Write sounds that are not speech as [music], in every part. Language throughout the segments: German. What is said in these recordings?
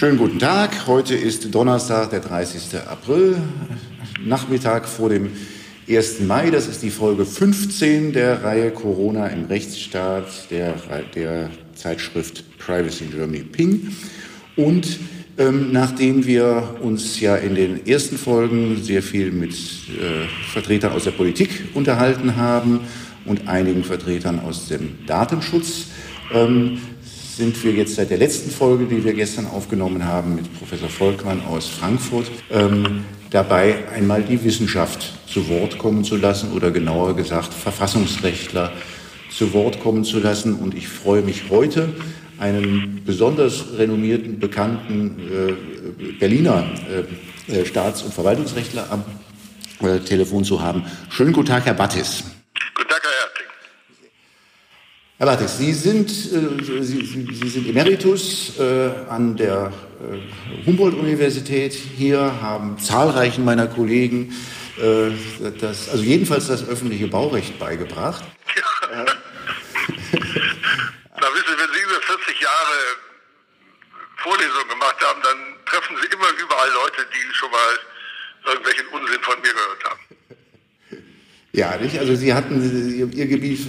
Schönen guten Tag. Heute ist Donnerstag, der 30. April, Nachmittag vor dem 1. Mai. Das ist die Folge 15 der Reihe Corona im Rechtsstaat der, der Zeitschrift Privacy in Germany Ping. Und ähm, nachdem wir uns ja in den ersten Folgen sehr viel mit äh, Vertretern aus der Politik unterhalten haben und einigen Vertretern aus dem Datenschutz, ähm, sind wir jetzt seit der letzten Folge, die wir gestern aufgenommen haben mit Professor Volkmann aus Frankfurt, ähm, dabei einmal die Wissenschaft zu Wort kommen zu lassen oder genauer gesagt Verfassungsrechtler zu Wort kommen zu lassen. Und ich freue mich heute, einen besonders renommierten, bekannten äh, Berliner äh, äh Staats- und Verwaltungsrechtler am äh, Telefon zu haben. Schönen guten Tag, Herr Battis. Herr Bartex, Sie sind, äh, Sie, Sie, sind Emeritus äh, an der äh, Humboldt-Universität hier, haben zahlreichen meiner Kollegen äh, das, also jedenfalls das öffentliche Baurecht beigebracht. Ja. Na wissen Sie, wenn Sie über 40 Jahre Vorlesungen gemacht haben, dann treffen Sie immer überall Leute, die schon mal irgendwelchen Unsinn von mir gehört haben. Ja, nicht? Also Sie hatten, Ihr Gebiet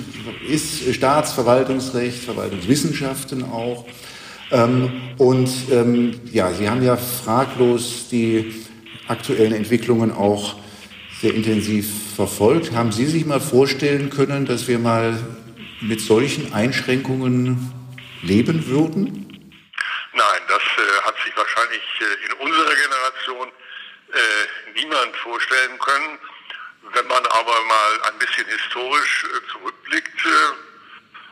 ist Staatsverwaltungsrecht, Verwaltungswissenschaften auch. Ähm, und ähm, ja, Sie haben ja fraglos die aktuellen Entwicklungen auch sehr intensiv verfolgt. Haben Sie sich mal vorstellen können, dass wir mal mit solchen Einschränkungen leben würden? Nein, das äh, hat sich wahrscheinlich äh, in unserer Generation äh, niemand vorstellen können. Wenn man aber mal ein bisschen historisch äh, zurückblickt, äh,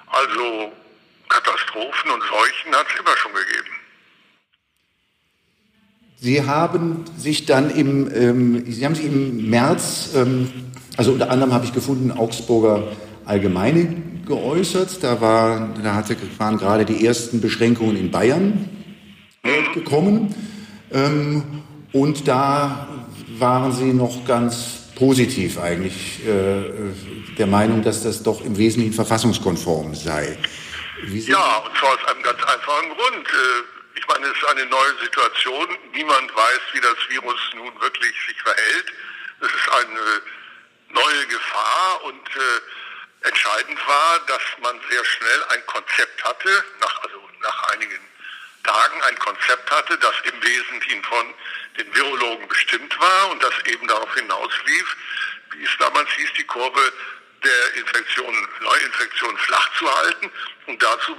also Katastrophen und Seuchen hat es immer schon gegeben. Sie haben sich dann im, ähm, Sie haben sich im März, ähm, also unter anderem habe ich gefunden, Augsburger Allgemeine geäußert. Da, war, da hatte, waren gerade die ersten Beschränkungen in Bayern mhm. gekommen. Ähm, und da waren Sie noch ganz positiv eigentlich äh, der Meinung, dass das doch im Wesentlichen verfassungskonform sei. ja, und zwar aus einem ganz einfachen Grund. Äh, ich meine, es ist eine neue Situation. Niemand weiß, wie das Virus nun wirklich sich verhält. Es ist eine neue Gefahr und äh, entscheidend war, dass man sehr schnell ein Konzept hatte, nach, also nach einigen Tagen ein Konzept hatte, das im Wesentlichen von den Virologen bestimmt war und das eben darauf hinauslief, wie es damals hieß, die Kurve der Infektion, Neuinfektion flach zu halten. Und dazu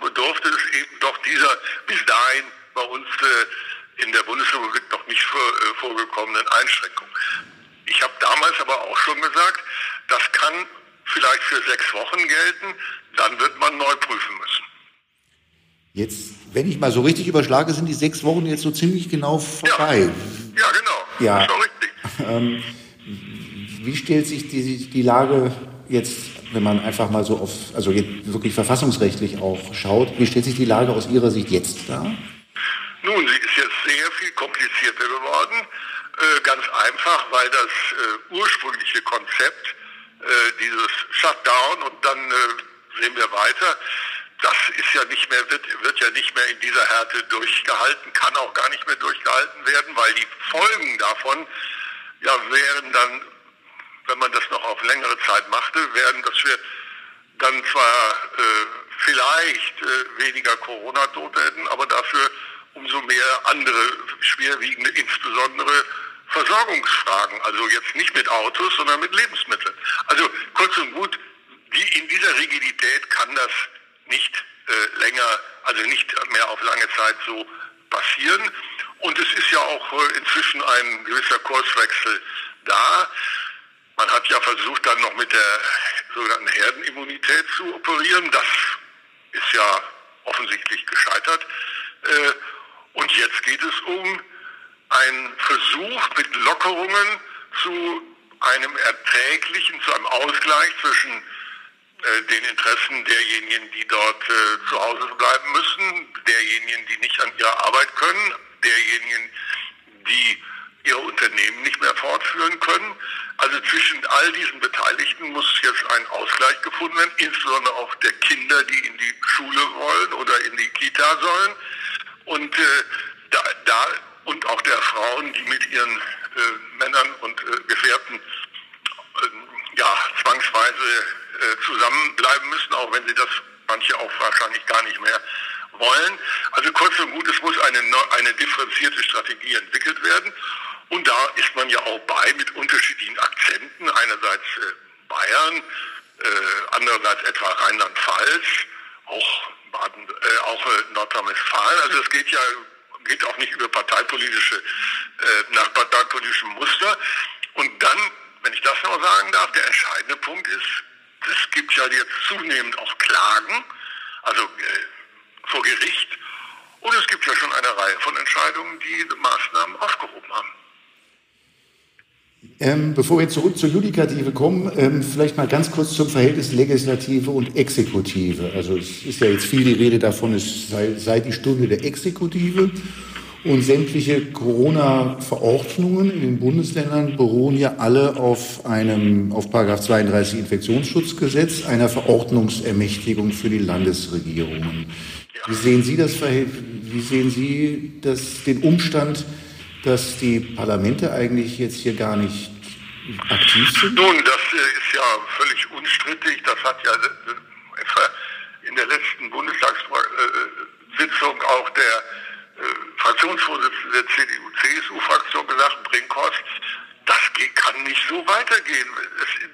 bedurfte es eben doch dieser bis dahin bei uns äh, in der Bundesrepublik noch nicht vor, äh, vorgekommenen Einschränkung. Ich habe damals aber auch schon gesagt, das kann vielleicht für sechs Wochen gelten, dann wird man neu prüfen müssen. Jetzt, wenn ich mal so richtig überschlage, sind die sechs Wochen jetzt so ziemlich genau vorbei. Ja, ja genau. Ja. Doch richtig. [laughs] Ähm, wie stellt sich die, die Lage jetzt, wenn man einfach mal so auf, also wirklich verfassungsrechtlich auch schaut, wie stellt sich die Lage aus Ihrer Sicht jetzt dar? Nun, sie ist jetzt sehr viel komplizierter geworden. Äh, ganz einfach, weil das äh, ursprüngliche Konzept äh, dieses Shutdown und dann sehen wir weiter, das ist ja nicht mehr, wird, wird ja nicht mehr in dieser Härte durchgehalten, kann auch gar nicht mehr durchgehalten werden, weil die Folgen davon ja wären dann, wenn man das noch auf längere Zeit machte, wären, dass wir dann zwar äh, vielleicht äh, weniger Corona-Tote hätten, aber dafür umso mehr andere schwerwiegende, insbesondere Versorgungsfragen. Also jetzt nicht mit Autos, sondern mit Lebensmitteln. Also kurz und gut, die, in dieser Rigidität kann das nicht äh, länger, also nicht mehr auf lange Zeit so passieren. Und es ist ja auch äh, inzwischen ein gewisser Kurswechsel da. Man hat ja versucht, dann noch mit der sogenannten Herdenimmunität zu operieren. Das ist ja offensichtlich gescheitert. Äh, und jetzt geht es um einen Versuch mit Lockerungen zu einem erträglichen, zu einem Ausgleich zwischen den Interessen derjenigen, die dort äh, zu Hause bleiben müssen, derjenigen, die nicht an ihrer Arbeit können, derjenigen, die ihre Unternehmen nicht mehr fortführen können. Also zwischen all diesen Beteiligten muss jetzt ein Ausgleich gefunden werden, insbesondere auch der Kinder, die in die Schule wollen oder in die Kita sollen. Und äh, da und auch der Frauen, die mit ihren äh, Männern und äh, Gefährten äh, ja, zwangsweise äh, zusammenbleiben müssen, auch wenn sie das manche auch wahrscheinlich gar nicht mehr wollen. Also kurz und gut, es muss eine, eine differenzierte Strategie entwickelt werden. Und da ist man ja auch bei mit unterschiedlichen Akzenten. Einerseits äh, Bayern, äh, andererseits etwa Rheinland-Pfalz, auch äh, auch äh, Nordrhein-Westfalen. Also es geht ja geht auch nicht über parteipolitische nach parteipolitischem Muster. Und dann, wenn ich das noch sagen darf, der entscheidende Punkt ist, es gibt ja jetzt zunehmend auch Klagen, also äh, vor Gericht. Und es gibt ja schon eine Reihe von Entscheidungen, die Maßnahmen aufgehoben haben. Ähm, bevor wir zurück zur Judikative kommen, ähm, vielleicht mal ganz kurz zum Verhältnis Legislative und Exekutive. Also es ist ja jetzt viel die Rede davon, es sei, sei die Stunde der Exekutive. Und sämtliche Corona-Verordnungen in den Bundesländern beruhen ja alle auf einem, auf Paragraph 32 Infektionsschutzgesetz, einer Verordnungsermächtigung für die Landesregierungen. Wie sehen Sie das wie sehen Sie das, den Umstand, dass die Parlamente eigentlich jetzt hier gar nicht aktiv sind? Nun, das äh, ist ja völlig unstrittig. Das hat ja äh, in der letzten Bundestagssitzung auch der Fraktionsvorsitzende der CDU-CSU-Fraktion gesagt, Brinkhorst, das kann nicht so weitergehen.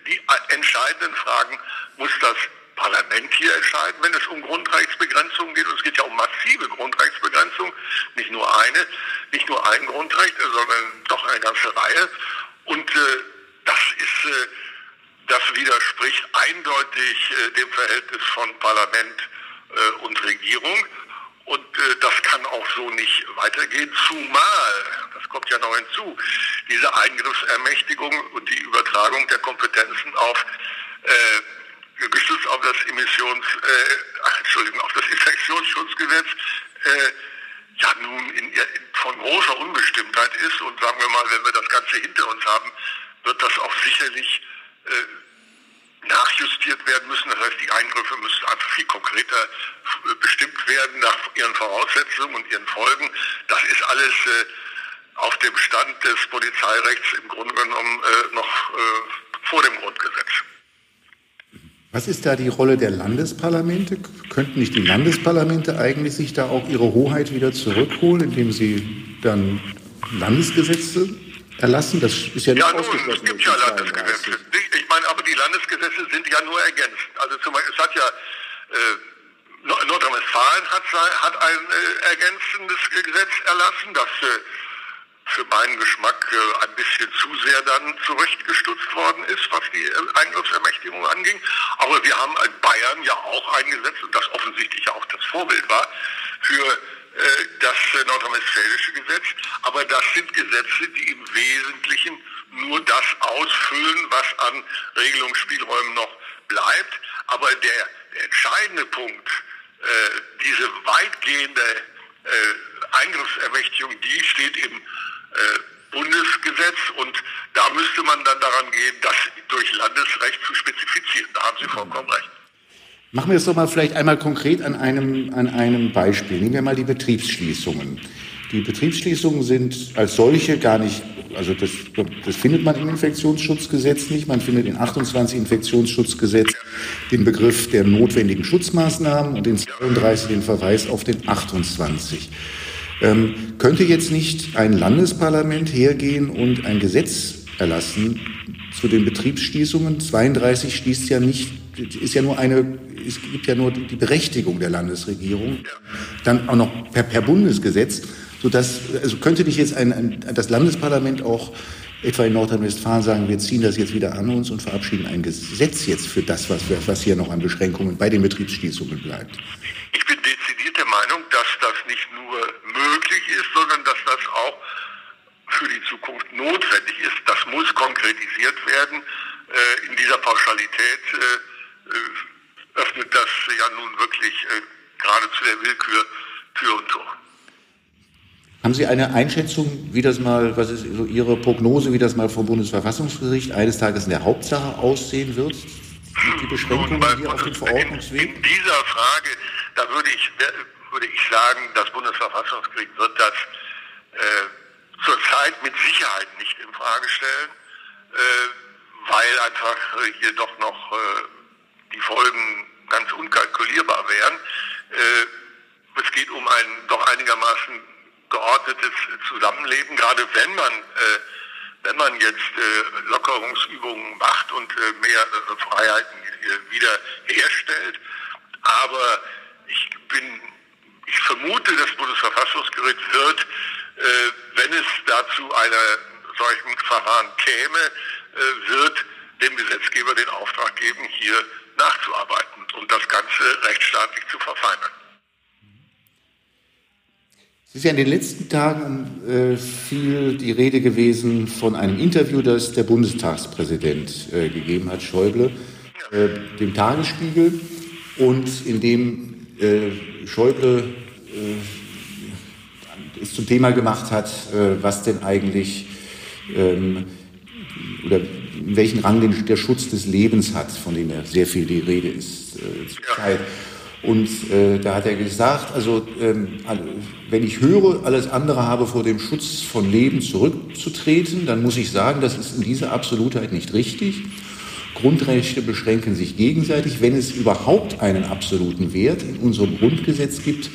Die entscheidenden Fragen muss das Parlament hier entscheiden, wenn es um Grundrechtsbegrenzungen geht. Und es geht ja um massive Grundrechtsbegrenzungen, nicht nur eine, nicht nur ein Grundrecht, sondern doch eine ganze Reihe. Und äh, das ist, äh, das widerspricht eindeutig äh, dem Verhältnis von Parlament äh, und Regierung. Und äh, das kann auch so nicht weitergehen, zumal, das kommt ja noch hinzu, diese Eingriffsermächtigung und die Übertragung der Kompetenzen auf äh, gestützt auf das Emissions, äh, Entschuldigung, auf das Infektionsschutzgesetz, äh, ja nun in, in, von großer Unbestimmtheit ist. Und sagen wir mal, wenn wir das Ganze hinter uns haben, wird das auch sicherlich äh, nachjustiert werden müssen. Das heißt, die Eingriffe müssen einfach viel konkreter äh, bestimmt werden nach ihren Voraussetzungen und ihren Folgen. Das ist alles äh, auf dem Stand des Polizeirechts im Grunde genommen äh, noch äh, vor dem Grundgesetz. Was ist da die Rolle der Landesparlamente? Könnten nicht die Landesparlamente eigentlich sich da auch ihre Hoheit wieder zurückholen, indem sie dann Landesgesetze erlassen? Das ist ja nicht ja, ausgeschlossen. es gibt ja Landesgesetze. Aber die Landesgesetze sind ja nur ergänzend. Also zum Beispiel, es hat ja äh, Nordrhein-Westfalen hat, hat, ein äh, ergänzendes Gesetz erlassen, das äh, für meinen Geschmack äh, ein bisschen zu sehr dann zurechtgestutzt worden ist, was die äh, Eingriffsermächtigung anging. Aber wir haben in Bayern ja auch eingesetzt und das offensichtlich auch das Vorbild war für äh, das nordrhein-westfälische Gesetz. Aber das sind Gesetze, die im Wesentlichen nur das ausfüllen, was an Regelungsspielräumen noch bleibt. Aber der, entscheidende Punkt, diese weitgehende Eingriffsermächtigung, die steht im äh, Bundesgesetz und da müsste man dann daran gehen, das durch Landesrecht zu spezifizieren. Da haben Sie vollkommen recht. Machen wir es doch mal vielleicht einmal konkret an einem, an einem Beispiel. Nehmen wir mal die Betriebsschließungen. Die Betriebsschließungen sind als solche gar nicht, also das, das findet man im Infektionsschutzgesetz nicht. Man findet in 28 Infektionsschutzgesetz den Begriff der notwendigen Schutzmaßnahmen und in 32 den Verweis auf den 28. Ähm, könnte jetzt nicht ein Landesparlament hergehen und ein Gesetz erlassen zu den Betriebsschließungen? 32 schließt ja nicht, ist ja nur eine, es gibt ja nur die Berechtigung der Landesregierung, dann auch noch per, per Bundesgesetz, sodass, also könnte nicht jetzt ein, ein, das Landesparlament auch etwa in Nordrhein-Westfalen sagen, wir ziehen das jetzt wieder an uns und verabschieden ein Gesetz jetzt für das, was, was hier noch an Beschränkungen bei den Betriebsschließungen bleibt? Ich bin dezidiert der Meinung, dass das nicht nur möglich ist, sondern dass das auch für die Zukunft notwendig ist. Das muss konkretisiert werden. Äh, in dieser Pauschalität äh, äh öffnet das ja nun wirklich geradezu der Willkür Tür und Tor. Haben Sie eine Einschätzung, wie das mal, was ist so Ihre Prognose, wie das mal vom Bundesverfassungsgericht eines Tages in der Hauptsache aussehen wird? Die Beschränkungen hier auf dem Verordnungsweg? In, dieser Frage, da würde ich würde ich sagen, das Bundesverfassungsgericht wird das äh, zurzeit mit Sicherheit nicht in Frage stellen, äh, weil einfach hier doch noch äh, die Folgen ganz unkalkulierbar wären. Äh, es geht um ein doch einigermaßen geordnetes Zusammenleben, gerade wenn man äh, wenn man jetzt äh, Lockerungsübungen macht und äh, mehr äh, Freiheiten äh, wieder. Aber ich bin, ich vermute, das Bundesverfassungsgericht wird, äh, wenn es dazu einer solchen Verfahren käme, äh, wird dem Gesetzgeber den Auftrag geben, hier nachzuarbeiten und das Ganze rechtsstaatlich zu verfeinern. Es ist ja in den letzten Tagen äh, viel die Rede gewesen von einem Interview, das der Bundestagspräsident äh, gegeben hat, Schäuble, äh, dem Tagesspiegel, und in dem äh, Schäuble äh, es zum Thema gemacht hat, äh, was denn eigentlich ähm, oder in welchen Rang den, der Schutz des Lebens hat, von dem ja sehr viel die Rede ist äh, zurzeit. Und äh, da hat er gesagt, also ähm, wenn ich höre, alles andere habe vor dem Schutz von Leben zurückzutreten, dann muss ich sagen, das ist in dieser Absolutheit nicht richtig. Grundrechte beschränken sich gegenseitig. Wenn es überhaupt einen absoluten Wert in unserem Grundgesetz gibt,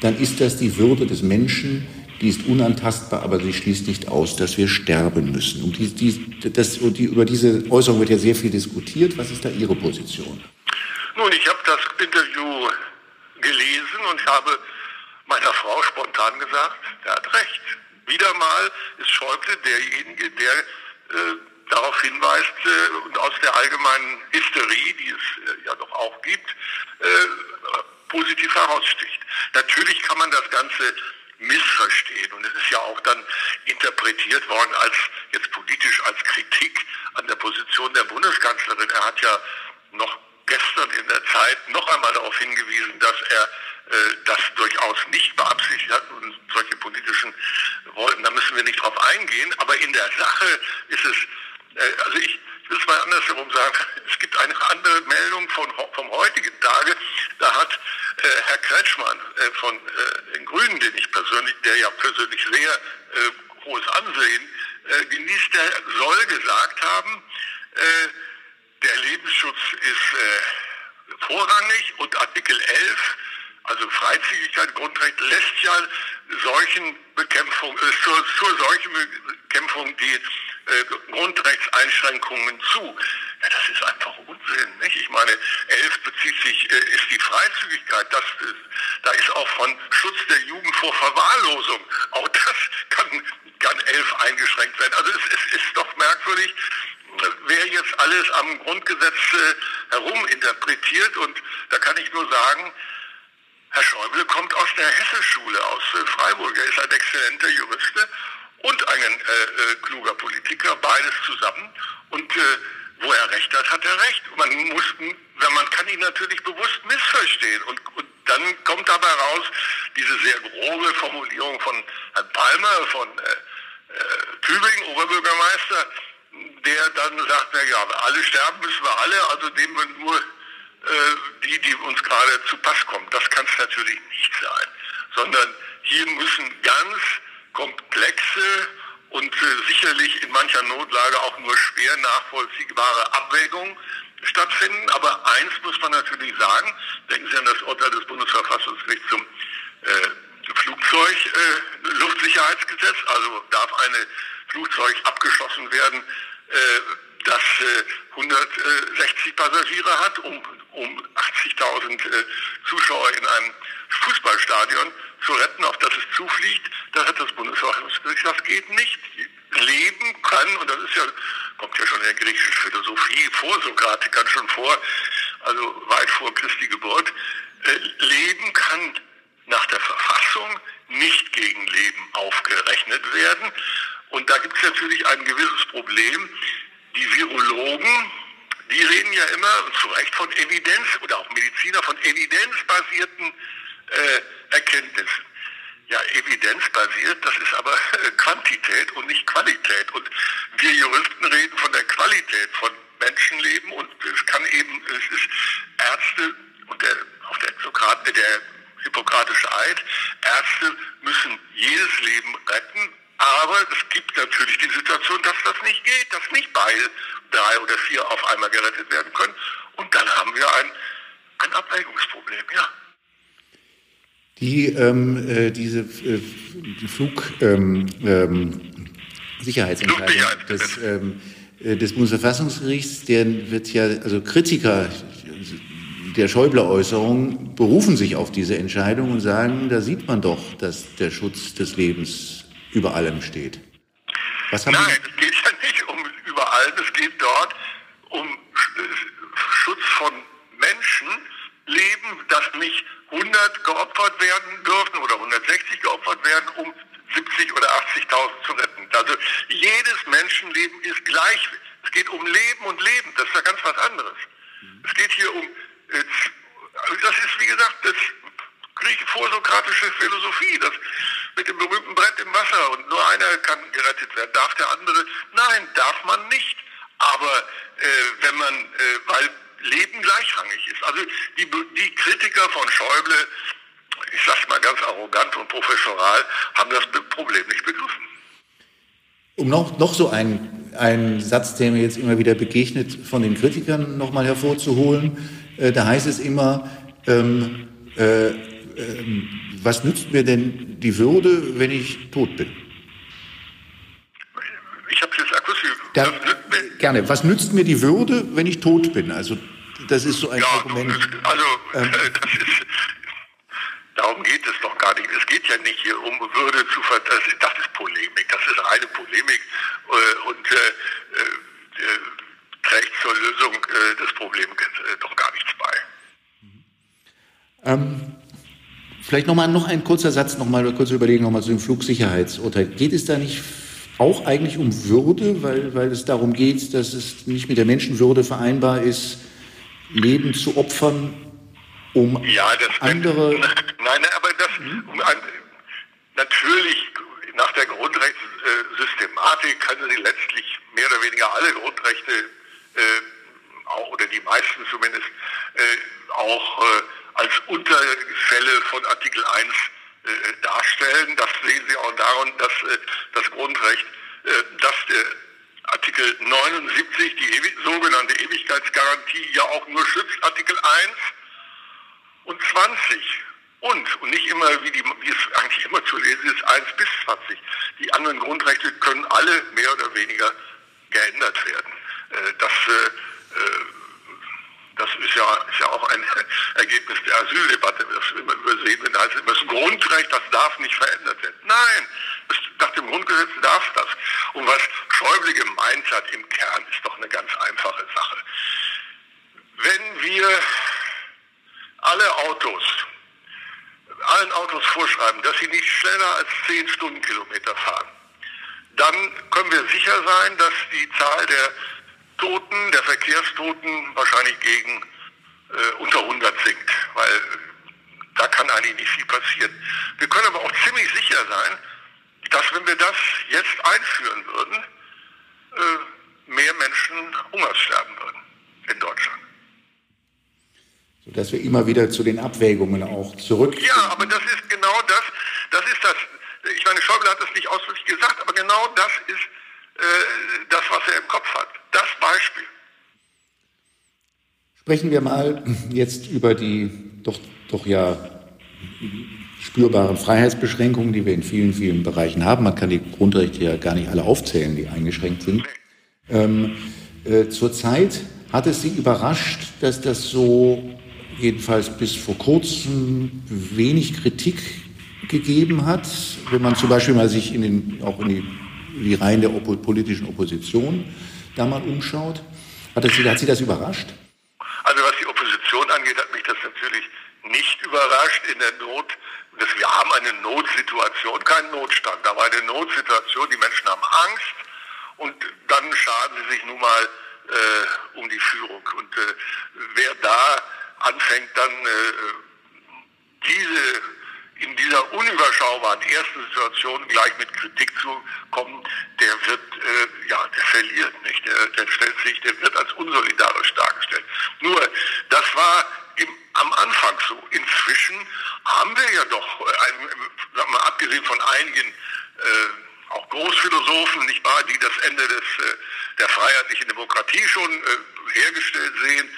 dann ist das die Würde des Menschen, die ist unantastbar, aber sie schließt nicht aus, dass wir sterben müssen. Und die, die, das, die, über diese Äußerung wird ja sehr viel diskutiert. Was ist da Ihre Position? Nun, ich habe das Interview gelesen und habe meiner Frau spontan gesagt, er hat recht. Wieder mal ist Schäuble derjenige, der äh, darauf hinweist äh, und aus der allgemeinen Hysterie, die es äh, ja doch auch gibt, äh, positiv heraussticht. Natürlich kann man das Ganze missverstehen und es ist ja auch dann interpretiert worden als jetzt politisch als Kritik an der Position der Bundeskanzlerin. Er hat ja noch gestern in der Zeit noch einmal darauf hingewiesen, dass er äh, das durchaus nicht beabsichtigt hat und solche politischen Wollten, da müssen wir nicht drauf eingehen, aber in der Sache ist es, äh, also ich, ich will es mal andersherum sagen, es gibt eine andere Meldung von, vom heutigen Tage, da hat äh, Herr Kretschmann äh, von äh, den Grünen, den ich persönlich, der ja persönlich sehr hohes Ansehen äh, genießt, der soll gesagt haben, der Lebensschutz ist äh, vorrangig und Artikel 11, also Freizügigkeit, Grundrecht, lässt ja solchen äh, zur, zur solchen Bekämpfung die äh, Grundrechtseinschränkungen zu. Ja, das ist einfach Unsinn. Nicht? Ich meine, 11 bezieht sich, äh, ist die Freizügigkeit. Das, äh, da ist auch von Schutz der Jugend vor Verwahrlosung. Auch das kann, kann 11 eingeschränkt werden. Also es, es ist doch merkwürdig, wer jetzt alles am Grundgesetz äh, herum interpretiert. Und da kann ich nur sagen, Herr Schäuble kommt aus der Hesse-Schule aus äh, Freiburg. Er ist ein exzellenter Jurist und ein äh, äh, kluger Politiker, beides zusammen. Und äh, wo er recht hat, hat er recht. Man muss, man kann ihn natürlich bewusst missverstehen. Und, und dann kommt dabei raus diese sehr grobe Formulierung von Herrn Palmer, von äh, äh, Tübingen, Oberbürgermeister, der dann sagt, na ja, alle sterben müssen wir alle, also nehmen wir nur äh, die, die uns gerade zu Pass kommen. Das kann es natürlich nicht sein, sondern hier müssen ganz komplexe und äh, sicherlich in mancher Notlage auch nur schwer nachvollziehbare Abwägungen stattfinden. Aber eins muss man natürlich sagen, denken Sie an das Urteil des Bundesverfassungsgerichts zum äh, Flugzeug-Luftsicherheitsgesetz, äh, also darf eine Flugzeug abgeschossen werden, das 160 äh, Passagiere hat, um, um 80.000 äh, Zuschauer in einem Fußballstadion zu retten, auf das es zufliegt. Da hat das Bundesverfassungsgericht, das geht nicht. Leben kann, und das ist ja, kommt ja schon in der griechischen Philosophie vor Sokratikern schon vor, also weit vor Christi Geburt, Leben kann nach der Verfassung nicht gegen Leben aufgerechnet werden. Und da gibt es natürlich ein gewisses Problem. Die Virologen, die reden ja immer, zu Recht, von Evidenz oder auch Mediziner von evidenzbasierten äh, Erkenntnissen. Ja, evidenzbasiert, das ist aber äh, [laughs] Quantität und nicht Qualität. Und wir Juristen reden von der Qualität von Menschenleben und es kann eben, es ist Ärzte und der, auch der Sokrat, der hippokratische Eid. Ärzte müssen jedes Leben retten, aber es gibt natürlich die Situation, dass das nicht geht, dass nicht beide, drei oder vier auf einmal gerettet werden können. Und dann haben wir ein, ein Abwägungsproblem, ja. Die, ähm, äh, diese äh, die Flug, ähm, ähm, Sicherheitsentscheidung des, ähm, äh, des Bundesverfassungsgerichts, der wird ja, also Kritiker der Schäuble-Äußerung berufen sich auf diese Entscheidung und sagen, da sieht man doch, dass der Schutz des Lebens über allem steht. Was haben Nein, es geht ja nicht um über allem, es geht dort um Schutz von Menschenleben, dass nicht 100 geopfert werden dürfen oder 160 geopfert werden, um 70 oder 80.000 zu retten. Also jedes Menschenleben ist gleich. Es geht um Leben und Leben. Das ist ja ganz was anderes. Es geht hier um, äh, das ist wie gesagt das vorsokratische Philosophie, das mit dem berühmten Brett im Wasser und nur einer kann gerettet werden. Darf der andere? Nein, darf man nicht. Aber äh, wenn man, äh, weil Leben gleichrangig ist. Also die, die Kritiker von Schäuble, ich sag's mal ganz arrogant und professoral, haben das Problem nicht begriffen. Um noch, noch so einen, einen Satz, der mir jetzt immer wieder begegnet, von den Kritikern nochmal hervorzuholen, äh, da heißt es immer, ähm, äh, äh, was nützt mir denn die Würde, wenn ich tot bin? Ich habe jetzt akustisch. Da, gerne. Was nützt mir die Würde, wenn ich tot bin? Also das ist so ein ja, Argument. Also ähm, [laughs] das ist, darum geht es doch gar nicht. Es geht ja nicht hier um Würde zu ver das, das ist Polemik. Das ist reine Polemik äh, und äh, äh, trägt zur Lösung äh, des Problems äh, doch gar nichts bei. Ähm, vielleicht noch mal noch ein kurzer Satz, noch mal kurz überlegen, noch mal zu dem Flugsicherheitsurteil. Geht es da nicht auch eigentlich um Würde, weil, weil es darum geht, dass es nicht mit der Menschenwürde vereinbar ist, Leben zu opfern, um ja, andere. [laughs] Nein, aber das um, natürlich nach der Grundrechtssystematik können Sie letztlich mehr oder weniger alle Grundrechte äh, auch, oder die meisten zumindest äh, auch äh, als Unterfälle von Artikel 1 äh, darstellen. Das sehen Sie auch daran, dass äh, das Grundrecht, äh, dass der Artikel 79, die sogenannte Ewigkeitsgarantie, ja auch nur schützt, Artikel 1 und 20. Und, und nicht immer, wie, die, wie es eigentlich immer zu lesen ist, 1 bis 20. Die anderen Grundrechte können alle mehr oder weniger geändert werden. Äh, das, äh, das ist ja, ist ja auch ein [laughs] Ergebnis der Asyldebatte. Das will man übersehen, heißt immer, das Grundrecht, das darf nicht verändert werden. Nein, nach dem Grundgesetz darf das. Und was Schäuble gemeint hat im Kern, ist doch eine ganz einfache Sache. Wenn wir alle Autos, allen Autos vorschreiben, dass sie nicht schneller als 10 Stundenkilometer fahren, dann können wir sicher sein, dass die Zahl der Toten, der Verkehrstoten wahrscheinlich gegen äh, unter 100 sinkt, weil da kann eigentlich nicht viel passieren. Wir können aber auch ziemlich sicher sein, dass wenn wir das jetzt einführen würden, äh, mehr Menschen Hunger sterben würden in Deutschland. Sodass wir immer wieder zu den Abwägungen auch zurück. Ja, aber das ist genau das, das ist das, ich meine, Schäuble hat das nicht ausdrücklich gesagt, aber genau das ist das, was er im Kopf hat. Das Beispiel. Sprechen wir mal jetzt über die doch, doch ja spürbaren Freiheitsbeschränkungen, die wir in vielen, vielen Bereichen haben. Man kann die Grundrechte ja gar nicht alle aufzählen, die eingeschränkt sind. Ähm, äh, zurzeit hat es Sie überrascht, dass das so jedenfalls bis vor kurzem wenig Kritik gegeben hat, wenn man zum Beispiel mal sich in den, auch in die, die Reihen der Oppo politischen Opposition da mal umschaut. Hat, das, hat Sie das überrascht? Also was die Opposition angeht, hat mich das natürlich nicht überrascht. In der Not wir haben eine Notsituation, keinen Notstand, aber eine Notsituation. Die Menschen haben Angst und dann schaden sie sich nun mal äh, um die Führung. Und äh, wer da anfängt, dann äh, diese in dieser unüberschaubaren ersten Situation gleich mit Kritik zu kommen, der wird, äh, ja, der verliert nicht. Der, der stellt sich, der wird als unsolidarisch dargestellt. Nur, das war im, am Anfang so. Inzwischen haben wir ja doch, ein, mal abgesehen von einigen äh, auch Großphilosophen, nicht wahr, die das Ende des, äh, der freiheitlichen Demokratie schon äh, hergestellt sehen.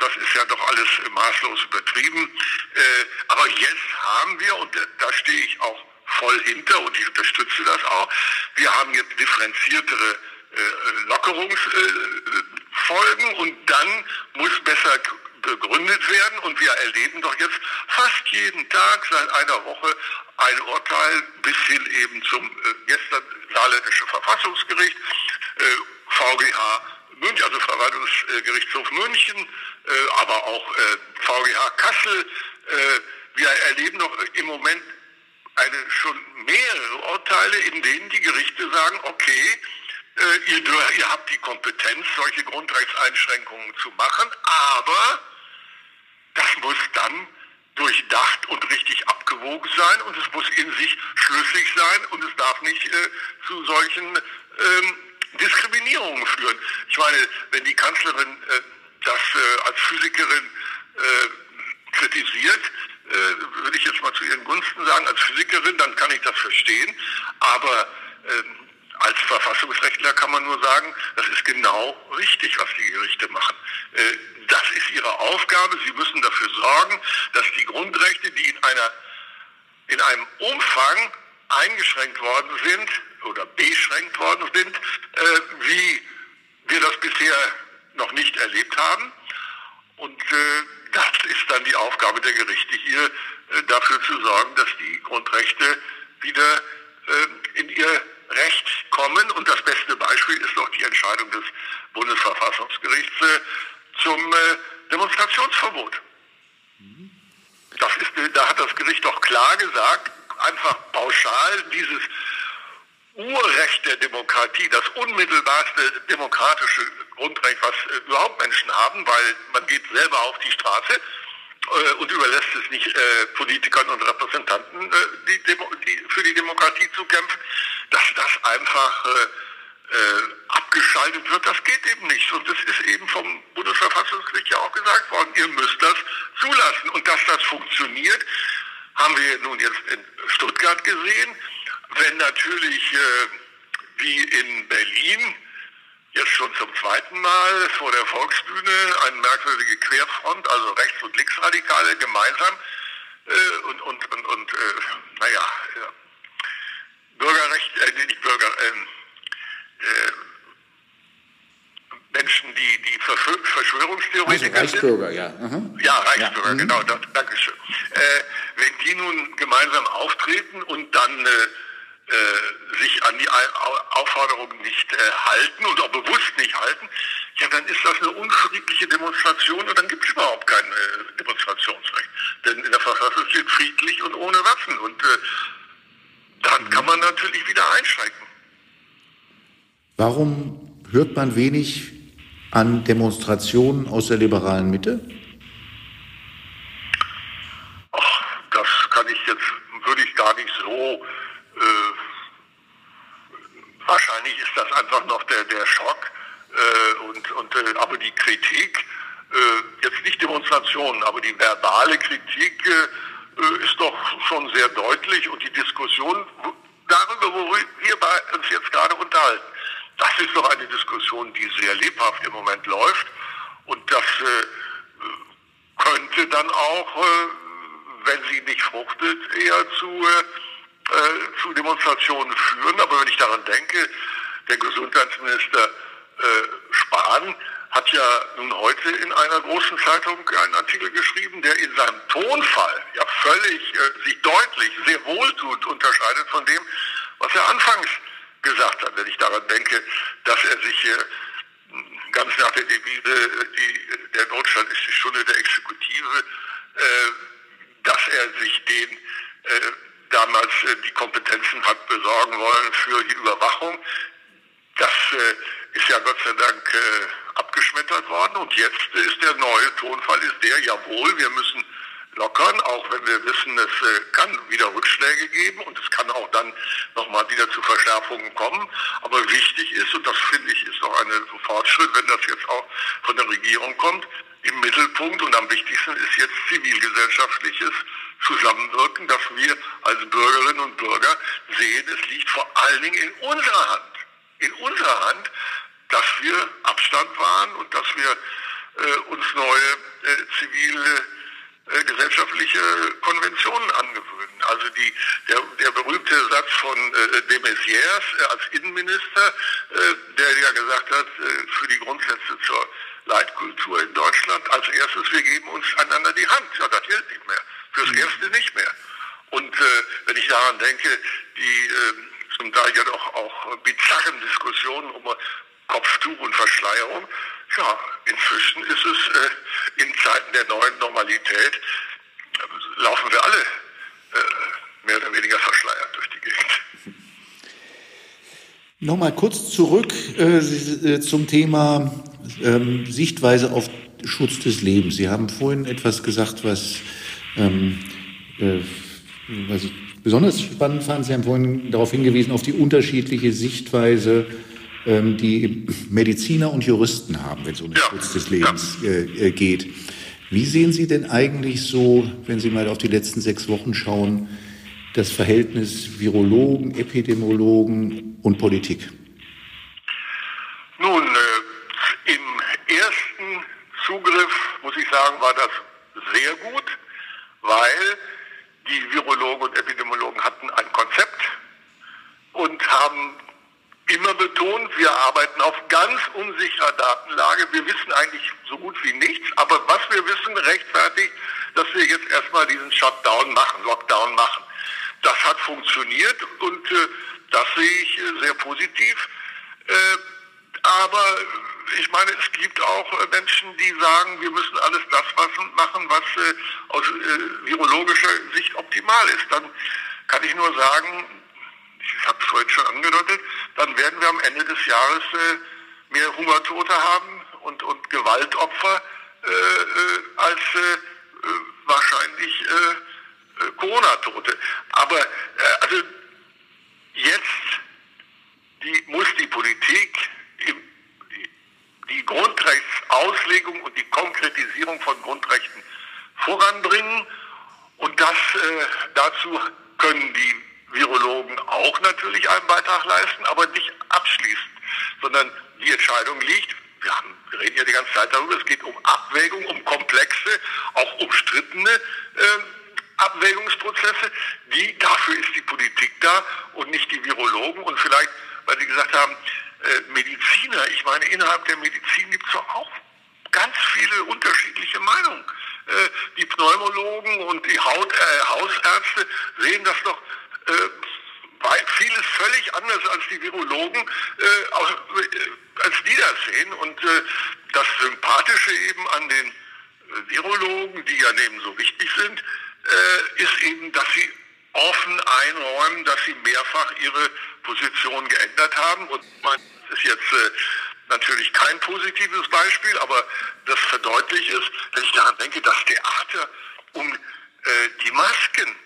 Das ist ja doch alles maßlos übertrieben. Äh, aber jetzt haben wir, und da stehe ich auch voll hinter und ich unterstütze das auch, wir haben jetzt differenziertere äh, Lockerungsfolgen und dann muss besser begründet werden. Und wir erleben doch jetzt fast jeden Tag seit einer Woche ein Urteil bis hin eben zum äh, gestern saarländische Verfassungsgericht, äh, VGH München, also Verwaltungsgerichtshof München, äh, aber auch äh, VGH Kassel. Äh, wir erleben doch im Moment eine schon mehrere Urteile, in denen die Gerichte sagen, okay, ihr, ihr habt die Kompetenz, solche Grundrechtseinschränkungen zu machen, aber das muss dann durchdacht und richtig abgewogen sein und es muss in sich schlüssig sein und es darf nicht äh, zu solchen ähm, Diskriminierungen führen. Ich meine, wenn die Kanzlerin äh, das äh, als Physikerin äh, kritisiert, äh, würde ich jetzt mal zu ihren Gunsten sagen, als Physikerin, dann kann ich das verstehen. Aber ähm, als Verfassungsrechtler kann man nur sagen, das ist genau richtig, was die Gerichte machen. Äh, das ist ihre Aufgabe. Sie müssen dafür sorgen, dass die Grundrechte, die in einer in einem Umfang eingeschränkt worden sind oder beschränkt worden sind, äh, wie wir das bisher noch nicht erlebt haben. Und äh, das ist dann die Aufgabe der Gerichte hier, äh, dafür zu sorgen, dass die Grundrechte wieder äh, in ihr Recht kommen. Und das beste Beispiel ist doch die Entscheidung des Bundesverfassungsgerichts äh, zum äh, Demonstrationsverbot. Das ist, da hat das Gericht doch klar gesagt, einfach pauschal dieses Urrecht der Demokratie, das unmittelbarste demokratische Grundrecht, was äh, überhaupt Menschen haben, weil man geht selber auf die Straße äh, und überlässt es nicht äh, Politikern und Repräsentanten, äh, die, die, für die Demokratie zu kämpfen, dass das einfach äh, äh, abgeschaltet wird, das geht eben nicht. Und das ist eben vom Bundesverfassungsgericht ja auch gesagt worden, ihr müsst das zulassen. Und dass das funktioniert, haben wir nun jetzt in Stuttgart gesehen. Wenn natürlich, äh, wie in Berlin, jetzt schon zum zweiten Mal vor der Volksbühne eine merkwürdige Querfront, also Rechts- und Linksradikale gemeinsam äh, und, und, und, und äh, naja, ja, Bürgerrecht, äh, nicht Bürger, ähm, äh, Menschen, die, die Verschwörungstheoretiker also Reichsbürger, ja. Mhm. Ja, Reichsbürger, ja. Mhm. genau, das, Dankeschön. Äh, wenn die nun gemeinsam auftreten und dann äh, äh, sich an die Aufforderungen nicht äh, halten und auch bewusst nicht halten, ja, dann ist das eine unfriedliche Demonstration und dann gibt es überhaupt kein äh, Demonstrationsrecht. Denn in der Verfassung steht friedlich und ohne Waffen und äh, dann kann man natürlich wieder einschränken. Warum hört man wenig an Demonstrationen aus der liberalen Mitte? Ach, das kann ich jetzt, würde ich gar nicht so. Äh, wahrscheinlich ist das einfach noch der, der Schock. Äh, und, äh, aber die Kritik, äh, jetzt nicht Demonstrationen, aber die verbale Kritik äh, äh, ist doch schon sehr deutlich und die Diskussion darüber, worüber wir uns jetzt gerade unterhalten, das ist doch eine Diskussion, die sehr lebhaft im Moment läuft. Und das äh, könnte dann auch, äh, wenn sie nicht fruchtet, eher zu, zu Demonstrationen führen. Aber wenn ich daran denke, der Gesundheitsminister Spahn hat ja nun heute in einer großen Zeitung einen Artikel geschrieben, der in seinem Tonfall ja völlig äh, sich deutlich, sehr wohltut unterscheidet von dem, was er anfangs gesagt hat. Wenn ich daran denke, dass er sich äh, ganz nach der Devise, die, der Notstand ist die Stunde der Exekutive, äh, dass er sich den äh, damals äh, die Kompetenzen hat besorgen wollen für die Überwachung. Das äh, ist ja Gott sei Dank äh, abgeschmettert worden und jetzt ist der neue Tonfall ist der, jawohl, wir müssen lockern, auch wenn wir wissen, es äh, kann wieder Rückschläge geben und es kann auch dann nochmal wieder zu Verschärfungen kommen. Aber wichtig ist, und das finde ich ist auch ein Fortschritt, wenn das jetzt auch von der Regierung kommt, im Mittelpunkt und am wichtigsten ist jetzt zivilgesellschaftliches zusammenwirken, dass wir als Bürgerinnen und Bürger sehen, es liegt vor allen Dingen in unserer Hand, in unserer Hand, dass wir Abstand wahren und dass wir äh, uns neue äh, zivile äh, gesellschaftliche Konventionen angewöhnen. Also die, der, der berühmte Satz von äh, de Maizière äh, als Innenminister, äh, der ja gesagt hat, äh, für die Grundsätze zur Leitkultur in Deutschland, als erstes, wir geben uns einander die Hand. Ja, das gilt nicht mehr. Fürs mhm. Erste nicht mehr. Und wenn ich daran denke, die äh, zum Teil ja doch auch bizarren Diskussionen um Kopftuch und Verschleierung, ja, inzwischen ist es äh, in Zeiten der neuen Normalität, äh, laufen wir alle äh, mehr oder weniger verschleiert durch die Gegend. Nochmal kurz zurück äh, äh, zum Thema ähm, Sichtweise auf Schutz des Lebens. Sie haben vorhin etwas gesagt, was, ähm, äh, was ich besonders spannend fand. Sie haben vorhin darauf hingewiesen, auf die unterschiedliche Sichtweise ähm, die Mediziner und Juristen haben, wenn es um den ja. Schutz des Lebens äh, äh, geht. Wie sehen Sie denn eigentlich so, wenn Sie mal auf die letzten sechs Wochen schauen, das Verhältnis Virologen, Epidemiologen und Politik? Nun, äh, im ersten Zugriff, muss ich sagen, war das sehr gut, weil die Virologen und Epidemiologen hatten ein Konzept und haben immer betont, wir arbeiten auf ganz unsicherer Datenlage. Wir wissen eigentlich so gut wie nichts, aber was wir wissen, rechtfertigt, dass wir jetzt erstmal diesen Shutdown machen, Lockdown machen. Das hat funktioniert und äh, das sehe ich äh, sehr positiv. Äh, aber ich meine, es gibt auch äh, Menschen, die sagen, wir müssen alles das machen, was äh, aus äh, virologischer Sicht optimal ist. Dann kann ich nur sagen, ich habe es vorhin schon angedeutet, dann werden wir am Ende des Jahres mehr Hungertote haben und, und Gewaltopfer äh, als äh, wahrscheinlich äh, Corona-Tote. Aber also jetzt die, muss die Politik im, die, die Grundrechtsauslegung und die Konkretisierung von Grundrechten voranbringen. Und das dazu können die Virologen auch natürlich einen Beitrag leisten, aber nicht abschließend, sondern die Entscheidung liegt, wir, haben, wir reden ja die ganze Zeit darüber, es geht um Abwägung, um komplexe, auch umstrittene äh, Abwägungsprozesse, die, dafür ist die Politik da und nicht die Virologen und vielleicht, weil Sie gesagt haben, äh, Mediziner, ich meine, innerhalb der Medizin gibt es auch ganz viele unterschiedliche Meinungen. Äh, die Pneumologen und die Haut, äh, Hausärzte sehen das doch äh, vieles völlig anders als die Virologen äh, auch, äh, als die das sehen. Und äh, das Sympathische eben an den Virologen, die ja neben so wichtig sind, ist eben, dass sie offen einräumen, dass sie mehrfach ihre Position geändert haben. Und man ist jetzt natürlich kein positives Beispiel, aber das verdeutlicht ist, wenn ich daran denke, das Theater um äh, die Masken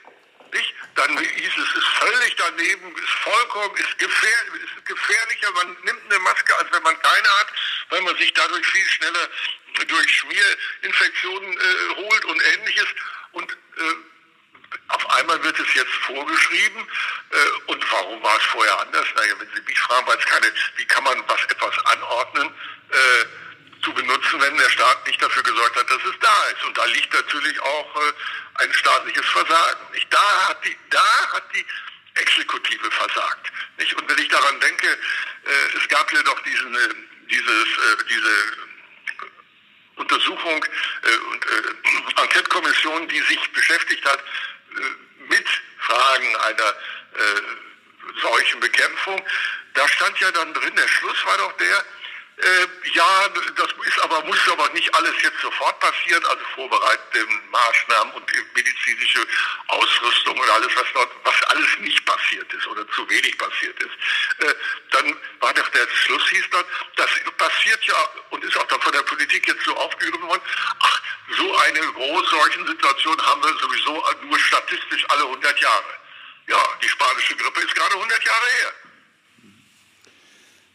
nicht? Dann hieß es, ist völlig daneben, ist vollkommen, ist, gefähr, ist gefährlicher, man nimmt eine Maske, als wenn man keine hat, weil man sich dadurch viel schneller durch Schmierinfektionen äh, holt und ähnliches. Und äh, auf einmal wird es jetzt vorgeschrieben. Äh, und warum war es vorher anders? Naja, wenn Sie mich fragen, weil es keine, wie kann man was etwas anordnen? Äh, zu benutzen, wenn der Staat nicht dafür gesorgt hat, dass es da ist. Und da liegt natürlich auch äh, ein staatliches Versagen. Nicht? Da hat die, da hat die Exekutive versagt. Nicht? Und wenn ich daran denke, äh, es gab ja doch diesen, äh, dieses, äh, diese Untersuchung äh, und äh, [clears throat] Enquete-Kommission, die sich beschäftigt hat mit Fragen einer äh, solchen Bekämpfung. Da stand ja dann drin, der Schluss war doch der, äh, ja, das ist aber, muss aber nicht alles jetzt sofort passieren, also vorbereitende Maßnahmen und medizinische Ausrüstung und alles, was dort, was alles nicht passiert ist oder zu wenig passiert ist. Äh, dann war doch der Schluss hieß dann, das passiert ja und ist auch dann von der Politik jetzt so aufgegriffen worden, ach, so eine großsolchen Situation haben wir sowieso nur statistisch alle 100 Jahre. Ja, die spanische Grippe ist gerade 100 Jahre her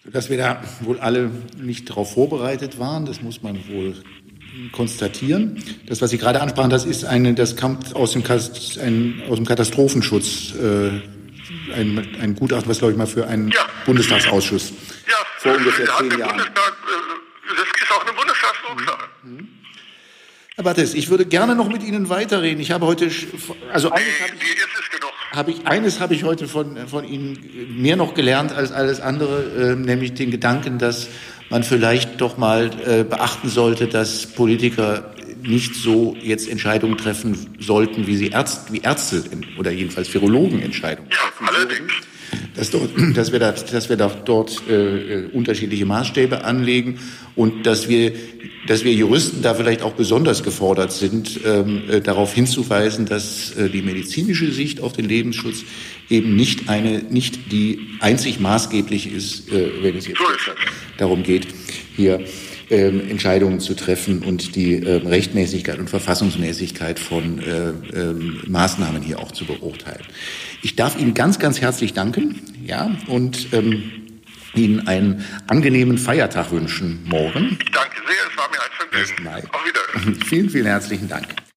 dass wir da wohl alle nicht darauf vorbereitet waren, das muss man wohl konstatieren. Das, was Sie gerade ansprachen, das ist eine, das kommt aus dem, ein, aus dem Katastrophenschutz, äh, ein, ein Gutachten, was glaube ich mal für einen ja. Bundestagsausschuss ja, vor ungefähr zehn Jahren. Bundestag, äh, das ist auch eine Bundestagsdrucksache. Mhm. Herr Battes, ich würde gerne noch mit Ihnen weiterreden. Ich habe heute, also eines habe ich, hab ich, eines habe ich heute von, von Ihnen mehr noch gelernt als alles andere, äh, nämlich den Gedanken, dass man vielleicht doch mal äh, beachten sollte, dass Politiker nicht so jetzt Entscheidungen treffen sollten, wie sie Ärzte, wie Ärzte oder jedenfalls Virologen Entscheidungen treffen. Ja, allerdings. Dass, dort, dass, wir da, dass wir da dort äh, unterschiedliche Maßstäbe anlegen und dass wir dass wir Juristen da vielleicht auch besonders gefordert sind, ähm, äh, darauf hinzuweisen, dass äh, die medizinische Sicht auf den Lebensschutz eben nicht eine, nicht die einzig maßgeblich ist, äh, wenn es jetzt darum geht, hier ähm, Entscheidungen zu treffen und die ähm, Rechtmäßigkeit und Verfassungsmäßigkeit von äh, ähm, Maßnahmen hier auch zu beurteilen. Ich darf Ihnen ganz, ganz herzlich danken, ja, und ähm, Ihnen einen angenehmen Feiertag wünschen morgen. Ich danke sehr, es war mir ein Vergnügen. Auf Wiedersehen. [laughs] Vielen, vielen herzlichen Dank.